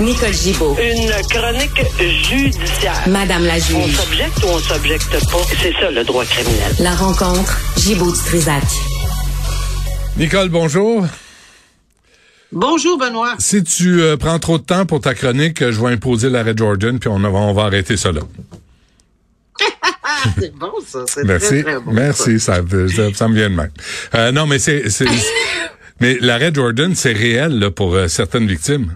Nicole Gibaud. Une chronique judiciaire. Madame la On juge. s'objecte ou on s'objecte pas? C'est ça le droit criminel. La rencontre, Gibaud-Strisac. Nicole, bonjour. Bonjour, Benoît. Si tu euh, prends trop de temps pour ta chronique, euh, je vais imposer l'arrêt Jordan, puis on, va- on va arrêter ça là. Ah, c'est bon, ça. C'est Merci. très, très bon. Merci, ça, ça, ça me vient de même. Euh, non, mais c'est... c'est- mais l'arrêt Jordan, c'est réel là, pour euh, certaines victimes.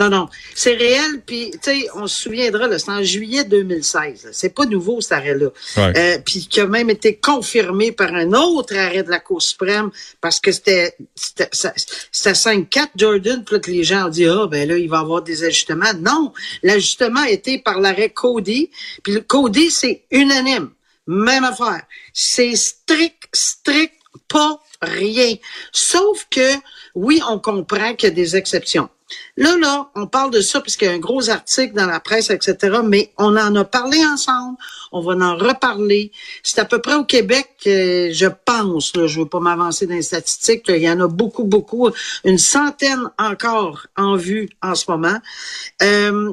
Non, non. C'est réel, puis, tu sais, on se souviendra, c'est en juillet 2016. là. C'est pas nouveau, cet arrêt-là. Ouais. Euh, puis qui a même été confirmé par un autre arrêt de la Cour suprême, parce que c'était c'était ça- c'était 5-4 Jordan, puis que les gens ont dit, ah, ben là, il va y avoir des ajustements. Non, l'ajustement a été par l'arrêt Cody, puis le Cody, c'est unanime. Même affaire. C'est strict, strict, pas rien. Sauf que, oui, on comprend qu'il y a des exceptions. Là, là, on parle de ça parce qu'il y a un gros article dans la presse, etc., mais on en a parlé ensemble, on va en reparler. C'est à peu près au Québec, euh, je pense, là, je veux pas m'avancer dans les statistiques, il y en a beaucoup, beaucoup, une centaine encore en vue en ce moment. Euh,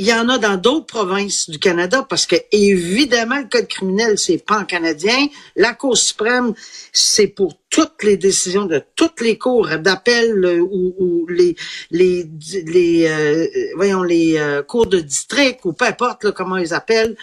il y en a dans d'autres provinces du Canada parce que évidemment le code criminel c'est pas en canadien, la Cour suprême c'est pour toutes les décisions de toutes les cours d'appel euh, ou, ou les les les euh, voyons les euh, cours de district ou peu importe là, comment ils appellent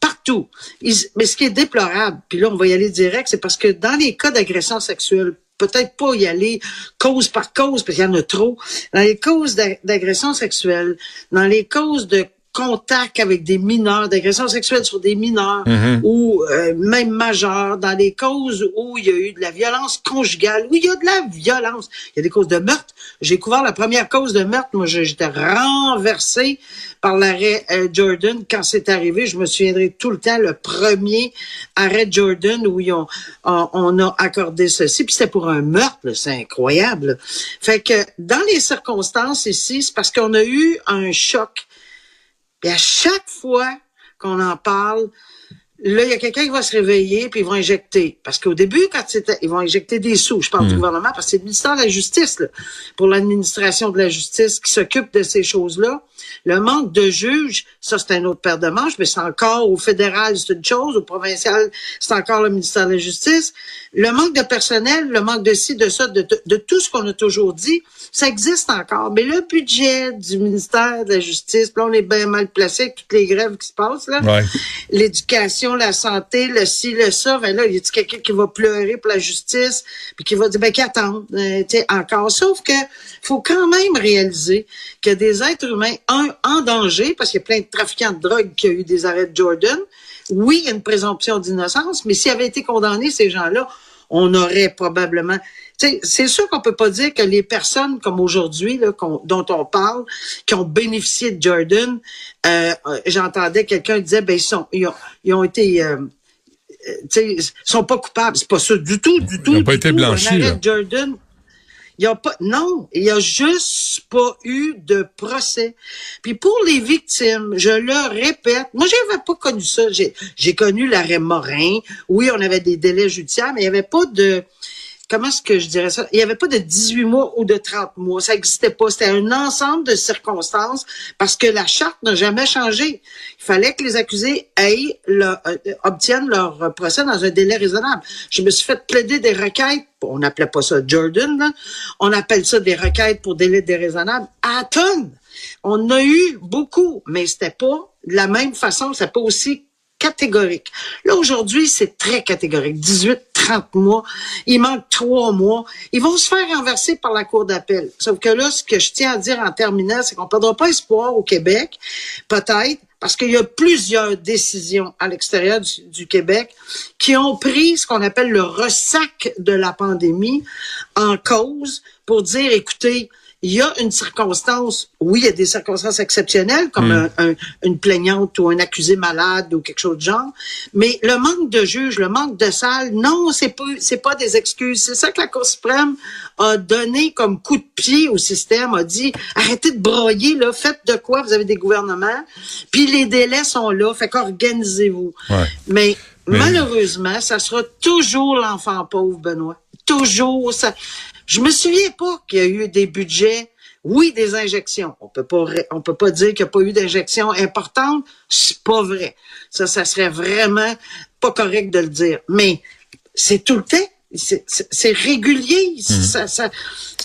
partout. Mais ce qui est déplorable, puis là on va y aller direct, c'est parce que dans les cas d'agression sexuelle peut-être pas y aller cause par cause, parce qu'il y en a trop. Dans les causes d'a- d'agression sexuelle, dans les causes de contact avec des mineurs, d'agression sexuelle sur des mineurs ou euh, même majeurs, dans les causes où il y a eu de la violence conjugale, où il y a de la violence. Il y a des causes de meurtre. J'ai couvert la première cause de meurtre. Moi, j'étais renversé par l'arrêt euh, Jordan. Quand c'est arrivé, je me souviendrai tout le temps, le premier arrêt Jordan où ils ont, on, on a accordé ceci. Puis c'était pour un meurtre, là. c'est incroyable. là. Fait que dans les circonstances ici, c'est parce qu'on a eu un choc. Puis à chaque fois qu'on en parle, là, il y a quelqu'un qui va se réveiller puis ils vont injecter. Parce qu'au début, quand c'était, ils vont injecter des sous, je parle du gouvernement, parce que c'est le ministère de la Justice, là, pour l'administration de la justice qui s'occupe de ces choses-là. Le manque de juges, ça, c'est un autre paire de manches, mais c'est encore au fédéral, c'est une chose, au provincial, c'est encore le ministère de la Justice. Le manque de personnel, le manque de ci, de ça, de, de- de tout ce qu'on a toujours dit, ça existe encore. Mais le budget du ministère de la Justice, là, on est bien mal placé avec toutes les grèves qui se passent, là Ouais. l'éducation, la santé, le ci, le ça, ben là, il y a quelqu'un qui va pleurer pour la justice, puis qui va dire ben qu'attendre, euh, encore. Sauf que faut quand même réaliser a des êtres humains un, en danger, parce qu'il y a plein de trafiquants de drogue qui ont eu des arrêts de Jordan. Oui, il y a une présomption d'innocence, mais s'ils avaient été condamnés, ces gens-là, on aurait probablement. C'est sûr qu'on peut pas dire que les personnes comme aujourd'hui dont on parle, qui ont bénéficié de Jordan, euh, euh, j'entendais quelqu'un dire ben ils sont ils ont, ils ont été euh, euh, ils sont pas coupables. C'est pas ça du tout, du tout. Ils ont pas été tout. blanchis, là. Jordan, il y a pas, non, il y a juste pas eu de procès. Puis pour les victimes, je le répète, moi j'avais pas connu ça. J'ai, j'ai connu l'arrêt Morin. Oui, on avait des délais judiciaires, mais il y avait pas de, comment est-ce que je dirais ça? Il y avait pas de 18 mois ou de 30 mois. Ça existait pas. C'était un ensemble de circonstances parce que la charte n'a jamais changé. Il fallait que les accusés aient le- euh, obtiennent leur procès dans un délai raisonnable. Je me suis fait plaider des requêtes. On n'appelait pas ça Jordan. On appelle ça des requêtes pour délai déraisonnable à tonnes. On a eu beaucoup, mais c'était pas de la même façon, c'était pas aussi catégorique. Là, aujourd'hui, c'est très catégorique. 18, 30 mois. Il manque trois mois. Ils vont se faire renverser par la Cour d'appel. Sauf que là, ce que je tiens à dire en terminant, c'est qu'on ne perdra pas espoir au Québec, peut-être, parce qu'il y a plusieurs décisions à l'extérieur du, du Québec qui ont pris ce qu'on appelle le ressac de la pandémie en cause pour dire, écoutez, il y a une circonstance, oui, il y a des circonstances exceptionnelles, comme un- un- une plaignante ou un accusé malade ou quelque chose de genre, mais le manque de juges, le manque de salles, non, c'est pas, c'est pas des excuses. C'est ça que la Cour suprême a donné comme coup de pied au système, a dit, arrêtez de broyer, là, faites de quoi, vous avez des gouvernements, puis les délais sont là, fait qu'organisez-vous. Ouais. Mais, Mais- malheureusement, ça sera toujours l'enfant pauvre, Benoît. Toujours. Ça... Je me souviens pas qu'il y a eu des budgets Oui, des injections. On peut pas, on peut pas dire qu'il n'y a pas eu d'injections importantes. C'est pas vrai. Ça, ça serait vraiment pas correct de le dire. Mais c'est tout le temps c'est régulier. Hmm. Ça, ça,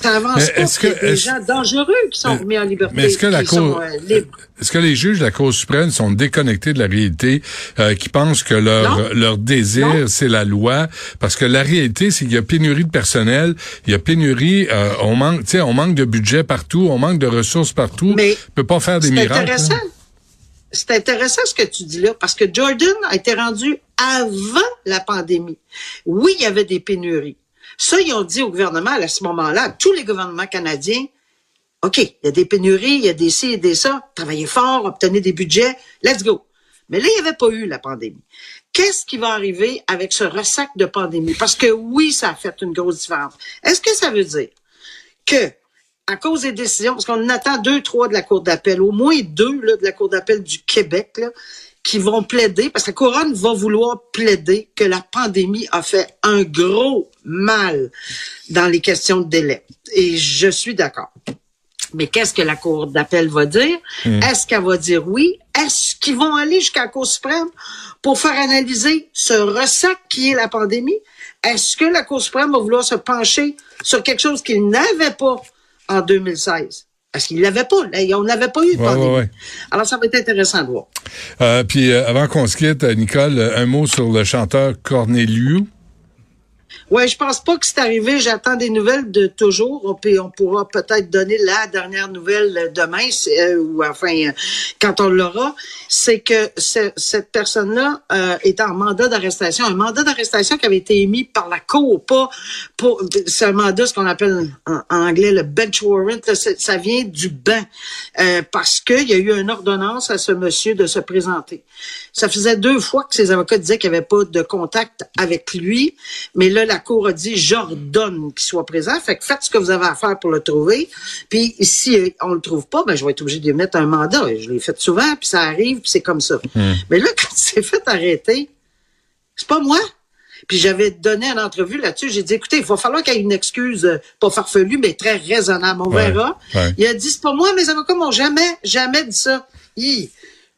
ça, avance pas. Est-ce que des gens dangereux qui sont remis en liberté. Mais est-ce que la Cour, euh, est-ce que les juges de la Cour suprême sont déconnectés de la réalité, euh, qui pensent que leur leur désir c'est la loi, parce que la réalité c'est qu'il y a pénurie de personnel, il y a pénurie, euh, on manque, tu sais, on manque de budget partout, on manque de ressources partout. Mais on peut pas faire des miracles. Intéressant. C'est intéressant ce que tu dis là, parce que Jordan a été rendu avant la pandémie. Oui, il y avait des pénuries. Ça, ils ont dit au gouvernement à ce moment-là, tous les gouvernements canadiens, OK, il y a des pénuries, il y a des ci et des ça, travaillez fort, obtenez des budgets, let's go. Mais là, il n'y avait pas eu la pandémie. Qu'est-ce qui va arriver avec ce ressac de pandémie? Parce que oui, ça a fait une grosse différence. Est-ce que ça veut dire que à cause des décisions, parce qu'on attend deux, trois de la Cour d'appel, au moins deux là, de la Cour d'appel du Québec, là, qui vont plaider, parce que la couronne va vouloir plaider que la pandémie a fait un gros mal dans les questions de délai. Et je suis d'accord. Mais qu'est-ce que la Cour d'appel va dire? Hmm. Est-ce qu'elle va dire oui? Est-ce qu'ils vont aller jusqu'à la Cour suprême pour faire analyser ce ressac qui est la pandémie? Est-ce que la Cour suprême va vouloir se pencher sur quelque chose qu'il n'avait pas en 2016? Parce qu'il l'avait pas. On n'avait pas eu de pandémie. Alors, ça va être intéressant de voir. Euh, puis, euh, avant qu'on se quitte, Nicole, un mot sur le chanteur Corneliu. Ouais, je pense pas que c'est arrivé. J'attends des nouvelles de toujours. On, peut, on pourra peut-être donner la dernière nouvelle demain, euh, ou enfin euh, quand on l'aura. C'est que cette personne-là euh, est en mandat d'arrestation, un mandat d'arrestation qui avait été émis par la Cour, pas pour. C'est un mandat ce qu'on appelle en, anglais le bench warrant. ça vient du banc euh, parce qu'il y a eu une ordonnance à ce monsieur de se présenter. Ça faisait deux fois que ses avocats disaient qu'il n'y avait pas de contact avec lui, mais là, la Cour a dit, j'ordonne qu'il soit présent, fait que faites ce que vous avez à faire pour le trouver, puis si on le trouve pas, ben, je vais être obligé de lui mettre un mandat. Je l'ai fait souvent, puis ça arrive, puis c'est comme ça. Hmm. Mais là, quand il s'est fait arrêter, c'est pas moi. Puis j'avais donné une entrevue là-dessus. J'ai dit, écoutez, il va falloir qu'il y ait une excuse, euh, pas farfelue, mais très raisonnable. On verra. Il a dit, c'est pas moi, mes avocats m'ont jamais, jamais dit ça.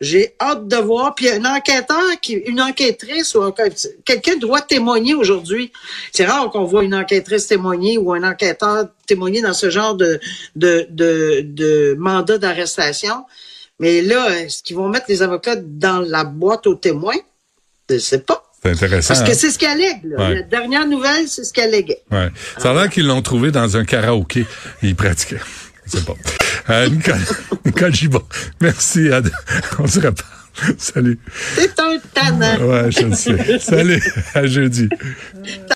J'ai hâte de voir. Puis un enquêteur, qui, une enquêtrice ou quelqu'un doit témoigner aujourd'hui. C'est rare qu'on voit une enquêtrice témoigner ou un enquêteur témoigner dans ce genre de, de, de, de mandat d'arrestation. Mais là, est-ce qu'ils vont mettre les avocats dans la boîte aux témoins? Je sais pas. C'est intéressant. Parce que hein? c'est ce qu'elle allègue. La dernière nouvelle, c'est ce qu'elle alléguait. Ouais. Ça a l'air qu'ils l'ont trouvé dans un karaoké. Il pratiquait. C'est pas. Euh, Nicole, Nicole Gibon, merci. On se reparle. Salut. C'est un tannant. Ouais, je le sais. Salut. À jeudi.